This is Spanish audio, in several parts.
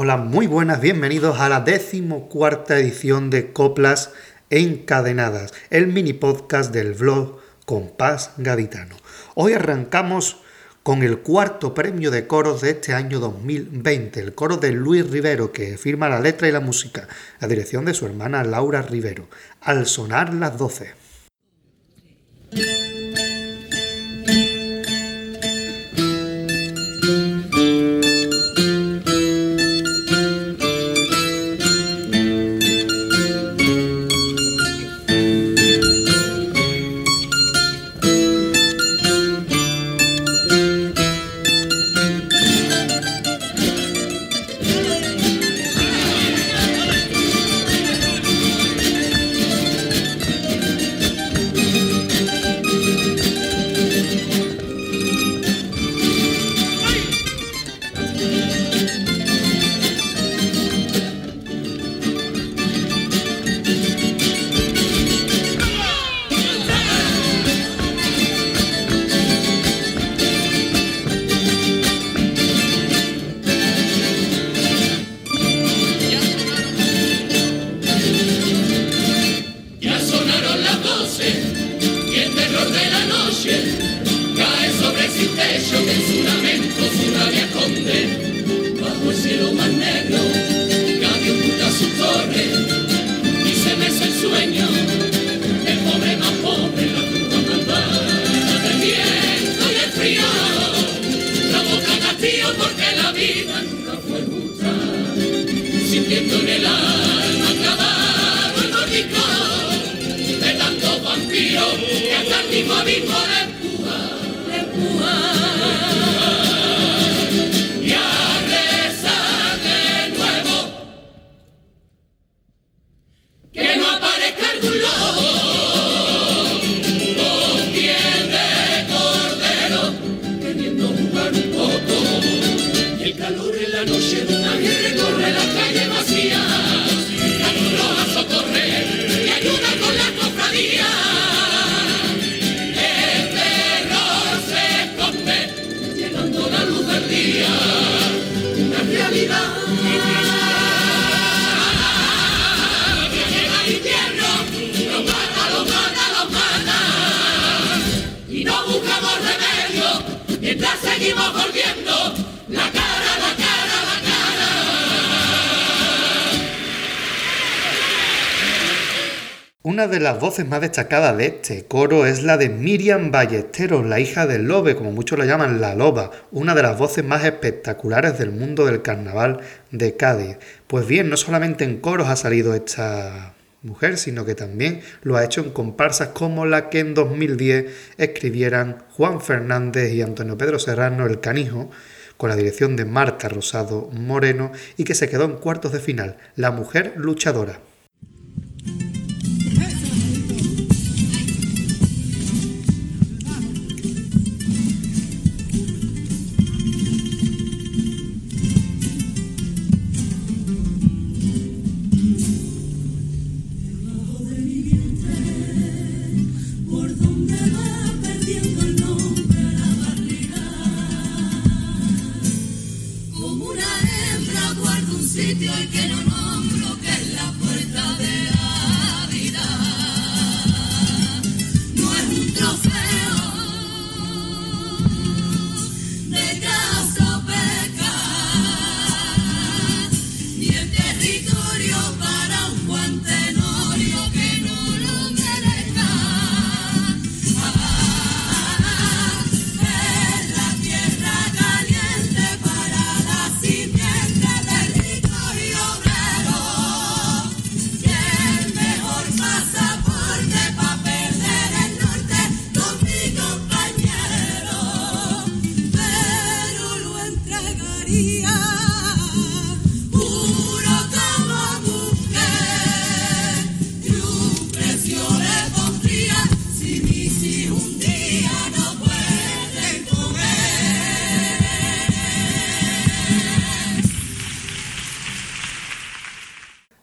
Hola, muy buenas, bienvenidos a la decimocuarta edición de Coplas Encadenadas, el mini podcast del blog Compás Gaditano. Hoy arrancamos con el cuarto premio de coros de este año 2020, el coro de Luis Rivero, que firma la letra y la música, la dirección de su hermana Laura Rivero, al sonar las 12. Navidad. Una de las voces más destacadas de este coro es la de Miriam Ballesteros, la hija del Lobe, como muchos la llaman la Loba, una de las voces más espectaculares del mundo del carnaval de Cádiz. Pues bien, no solamente en coros ha salido esta mujer, sino que también lo ha hecho en comparsas como la que en 2010 escribieran Juan Fernández y Antonio Pedro Serrano El Canijo, con la dirección de Marta Rosado Moreno y que se quedó en cuartos de final, La Mujer Luchadora.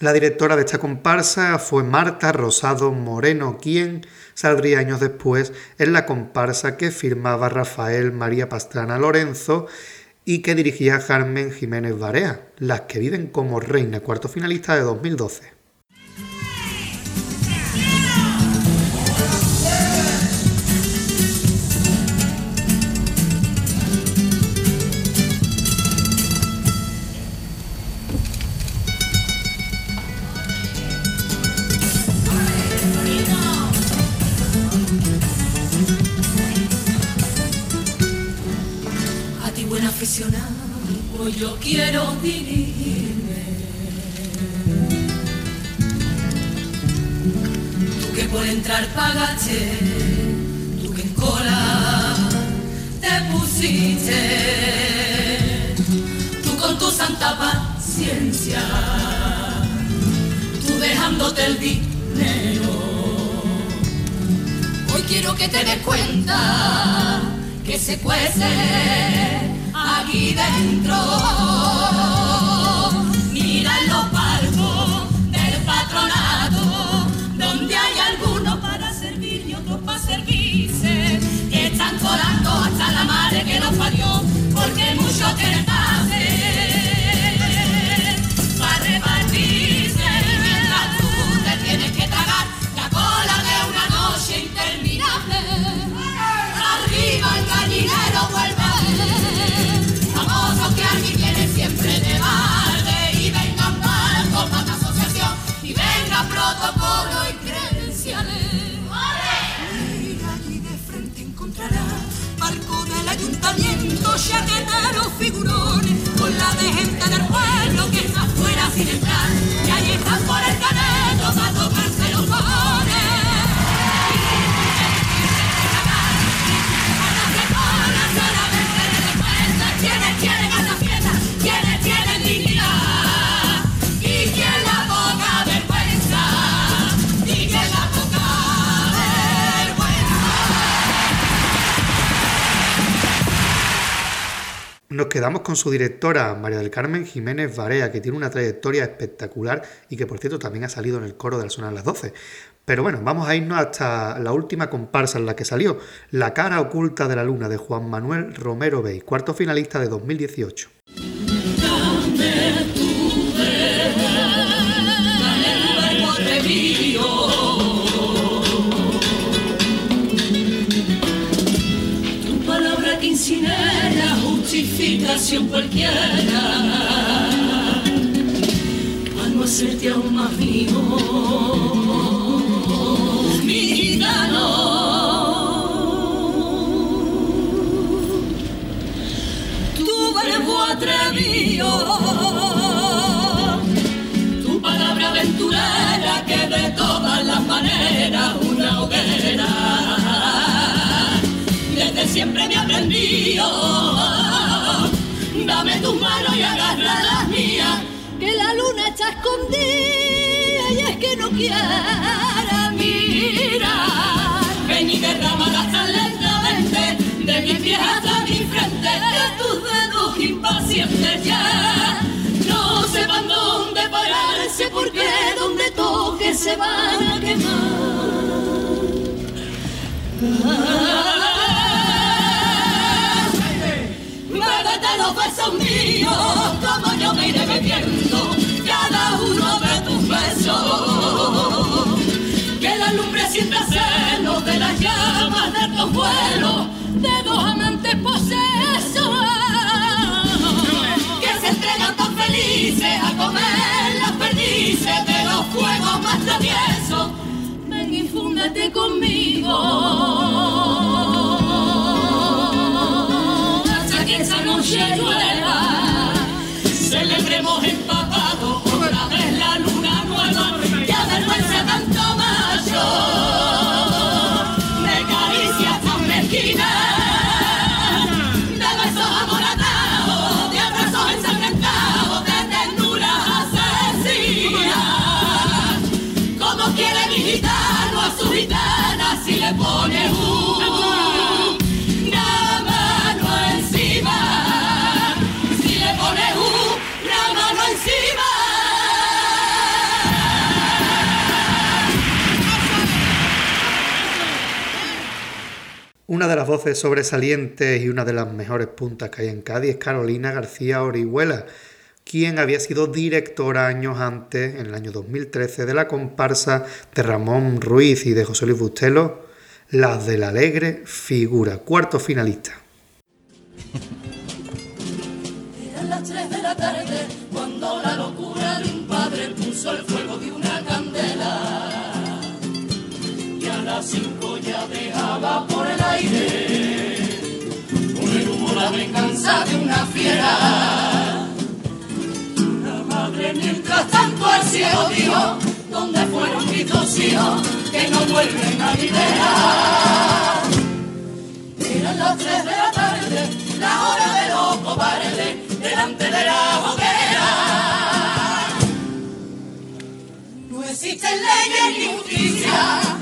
La directora de esta comparsa fue Marta Rosado Moreno, quien saldría años después en la comparsa que firmaba Rafael María Pastrana Lorenzo y que dirigía Carmen Jiménez Barea, Las que viven como reina, cuarto finalista de 2012. Yo quiero dirigirme. Tú que por entrar pagaste, tú que en cola te pusiste, tú con tu santa paciencia, tú dejándote el dinero. Hoy quiero que te des cuenta que se cuece aquí dentro. Mira los palcos del patronato, donde hay algunos para servir y otros para servirse, que están colando hasta la madre que los parió, porque muchos quieren para Nos quedamos con su directora, María del Carmen Jiménez Varea, que tiene una trayectoria espectacular y que por cierto también ha salido en el coro de Al sonar las 12. Pero bueno, vamos a irnos hasta la última comparsa en la que salió, La cara oculta de la luna de Juan Manuel Romero Bey, cuarto finalista de 2018. Cualquiera. Para no hacerte aún más vivo, dame tu mano y agarra las mías, que la luna está escondida y es que no quiera mirar. Ven y derrámala tan lentamente, de mi pies hasta mi frente, de tus dedos impacientes ya. No sepan dónde pararse porque donde toque se van a quemar. Vuelos, de dos amantes posesos, que se entregan tan felices a comer las perdices de los fuegos más traviesos. Ven y fúndete conmigo. esa noche llueva, Una de las voces sobresalientes y una de las mejores puntas que hay en Cádiz es Carolina García Orihuela, quien había sido directora años antes, en el año 2013, de la comparsa de Ramón Ruiz y de José Luis Bustelo, Las del Alegre Figura, cuarto finalista. La cuando la locura de un padre puso el fuego una. Las cinco ya dejaba por el aire con el humo la venganza de una fiera. La madre mientras tanto al cielo dijo, ¿dónde fueron mis dos hijos que no vuelven a liberar? Eran las tres de la tarde, la hora de los cobardes, delante de la hoguera. No existen leyes ni justicia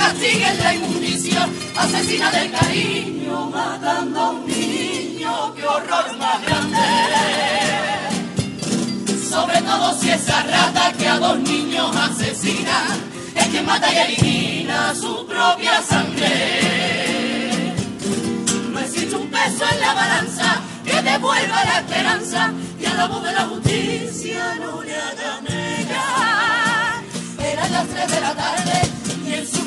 castiguen la inmundicia, asesina del cariño, matando a un niño, qué horror más grande. Sobre todo si esa rata que a dos niños asesina, es que mata y elimina su propia sangre. No existe un peso en la balanza que devuelva la esperanza y a la voz de la justicia no le haga negar. Eran las tres de la tarde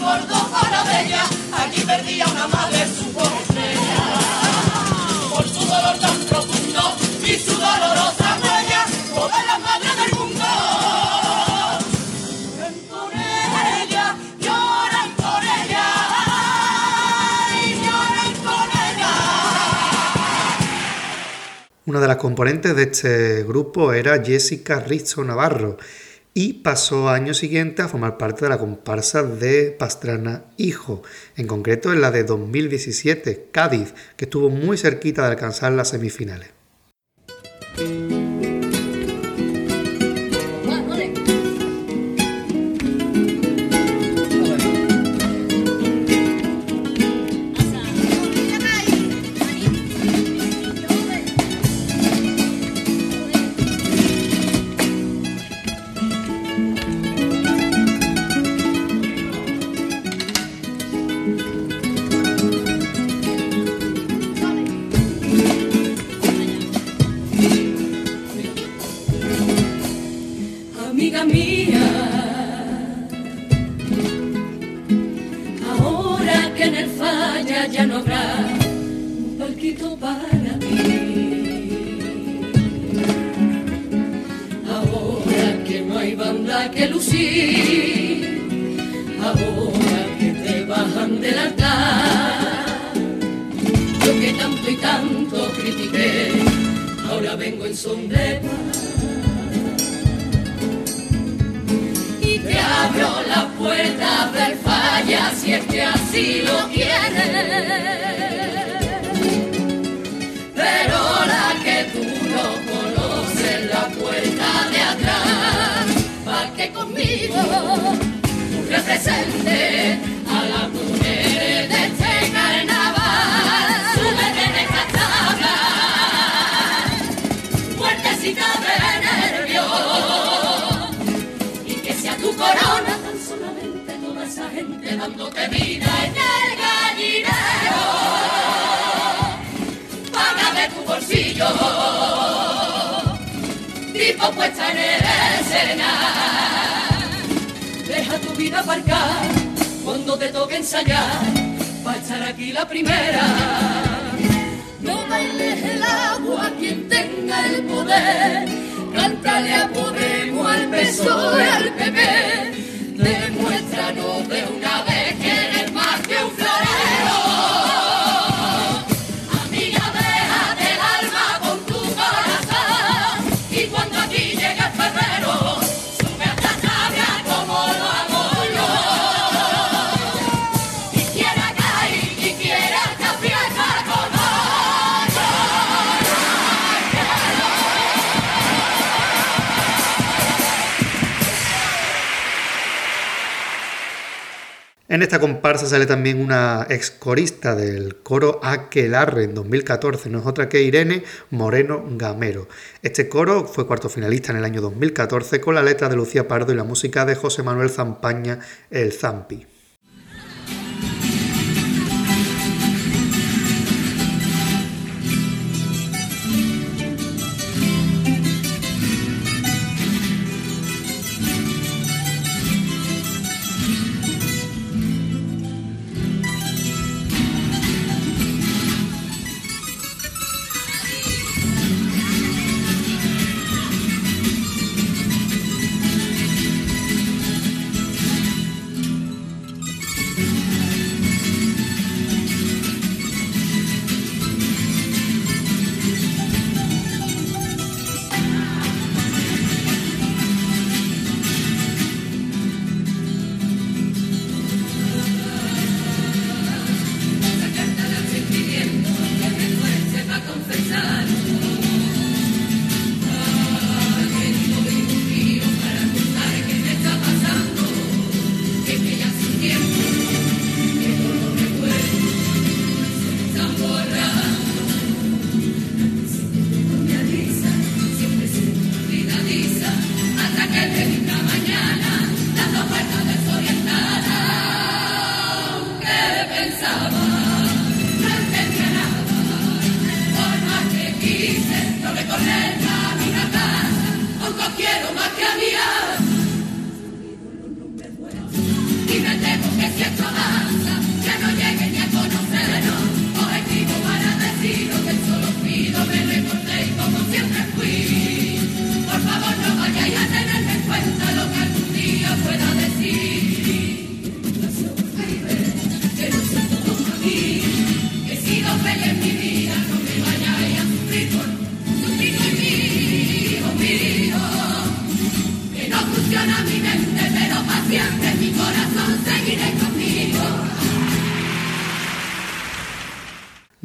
su Córdoba bella aquí perdía una madre su estrella. Por su dolor tan profundo y su dolorosa huella, todas las madres del mundo. Lloran por ella, lloran por ella, lloran por ella. Una de las componentes de este grupo era Jessica Rizzo Navarro y pasó año siguiente a formar parte de la comparsa de Pastrana Hijo, en concreto en la de 2017, Cádiz, que estuvo muy cerquita de alcanzar las semifinales. En el falla ya no habrá un palquito para ti. Ahora que no hay banda que lucir, ahora que te bajan del altar. Yo que tanto y tanto critiqué, ahora vengo en son de paz. Abro la puerta del falla si es que así lo quieres. Pero la que tú no conoces, la puerta de atrás, pa' que conmigo tú representes puesta en escena. Deja tu vida aparcar cuando te toque ensayar, pa' echar aquí la primera. No bailes el agua quien tenga el poder. Cántale a Podemos, al PSOE, al PP. Demuéstranos de una En esta comparsa sale también una ex corista del coro Aquelarre en 2014, no es otra que Irene Moreno Gamero. Este coro fue cuarto finalista en el año 2014 con la letra de Lucía Pardo y la música de José Manuel Zampaña, el Zampi.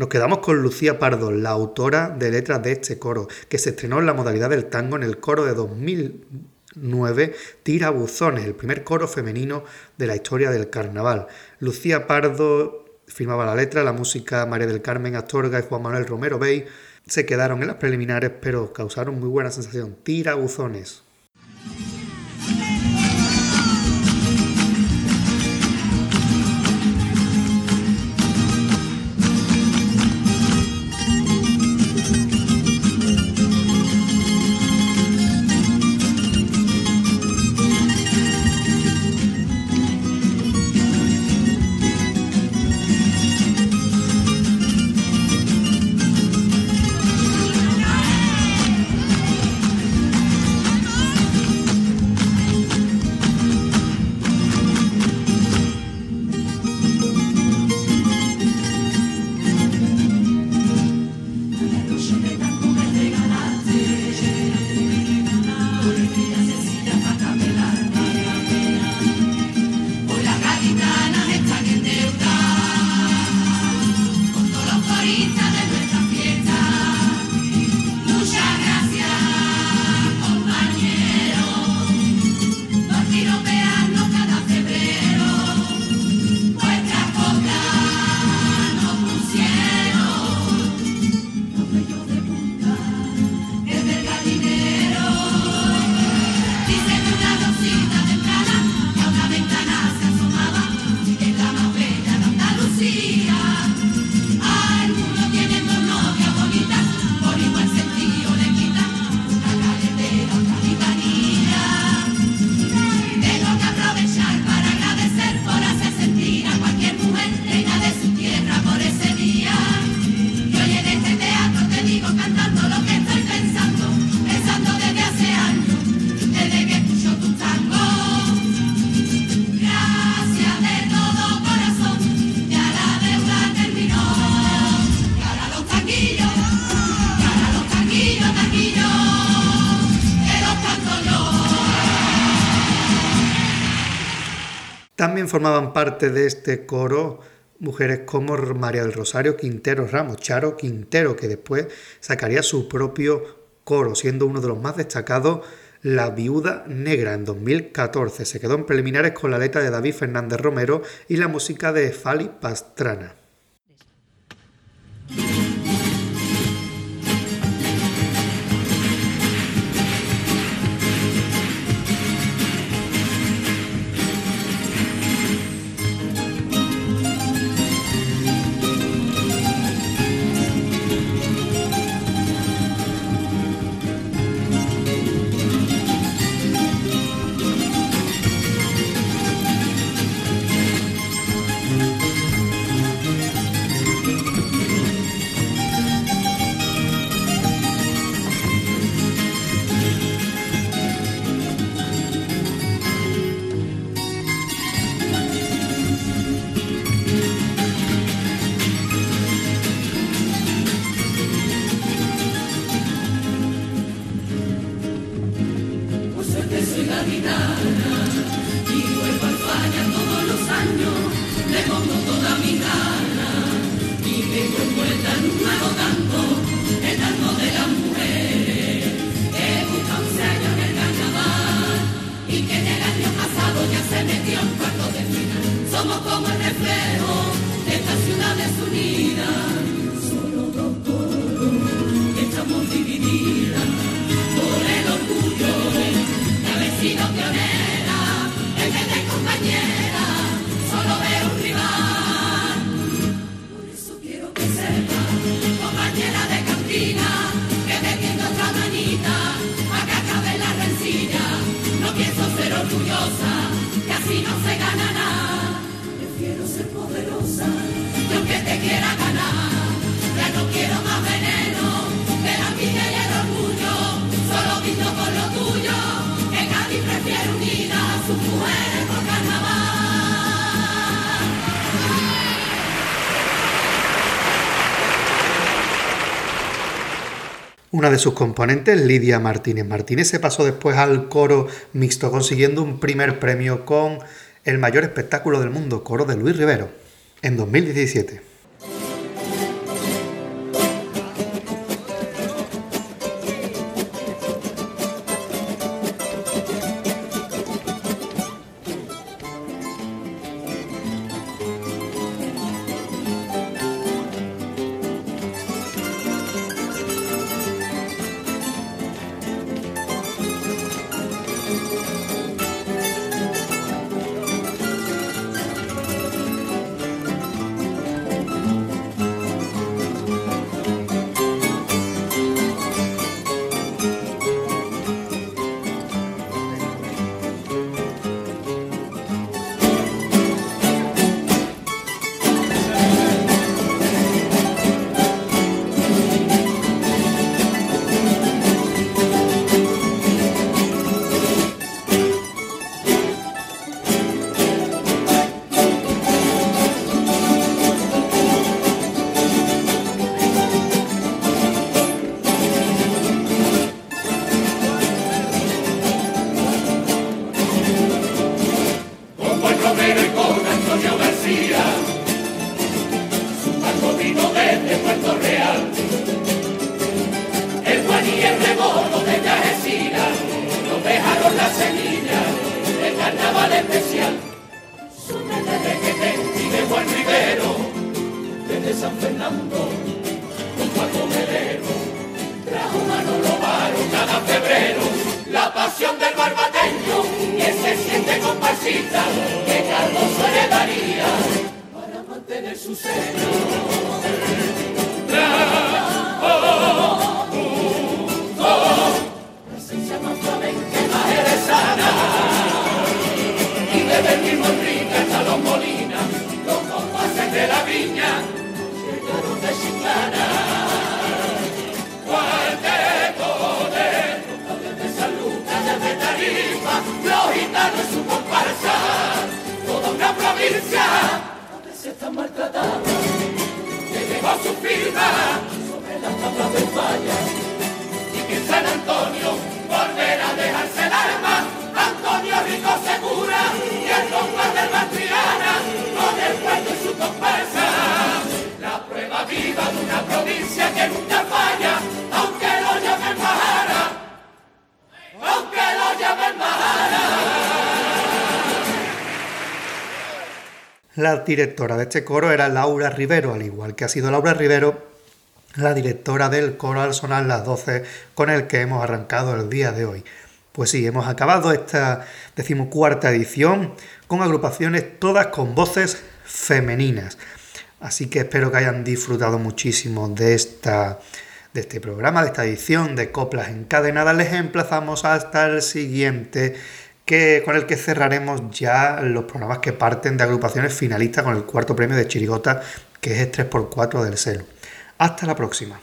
Nos quedamos con Lucía Pardo, la autora de letras de este coro, que se estrenó en la modalidad del tango en el coro de 2009, Tira Buzones, el primer coro femenino de la historia del carnaval. Lucía Pardo firmaba la letra, la música María del Carmen Astorga y Juan Manuel Romero Bey se quedaron en las preliminares, pero causaron muy buena sensación. Tira Buzones. También formaban parte de este coro mujeres como María del Rosario Quintero Ramos, Charo Quintero, que después sacaría su propio coro, siendo uno de los más destacados La Viuda Negra en 2014. Se quedó en preliminares con la letra de David Fernández Romero y la música de Fali Pastrana. reflejo. Una de sus componentes, Lidia Martínez Martínez, se pasó después al coro mixto, consiguiendo un primer premio con el mayor espectáculo del mundo, coro de Luis Rivero, en 2017. provincia donde se está maltratando, que dejó su firma sobre las tablas de falla y que San Antonio volverá a dejarse el arma. Antonio Rico Segura y el compa del Matriana con el puerto y su comparsa. La prueba viva de una provincia que nunca falla, aunque lo llamen Mahara, aunque lo llamen Mahara. La directora de este coro era Laura Rivero, al igual que ha sido Laura Rivero la directora del coro al sonar las 12 con el que hemos arrancado el día de hoy. Pues sí, hemos acabado esta decimocuarta edición con agrupaciones todas con voces femeninas. Así que espero que hayan disfrutado muchísimo de esta de este programa, de esta edición de Coplas Encadenadas. Les emplazamos hasta el siguiente que, con el que cerraremos ya los programas que parten de agrupaciones finalistas con el cuarto premio de Chirigota, que es el 3x4 del Celo. Hasta la próxima.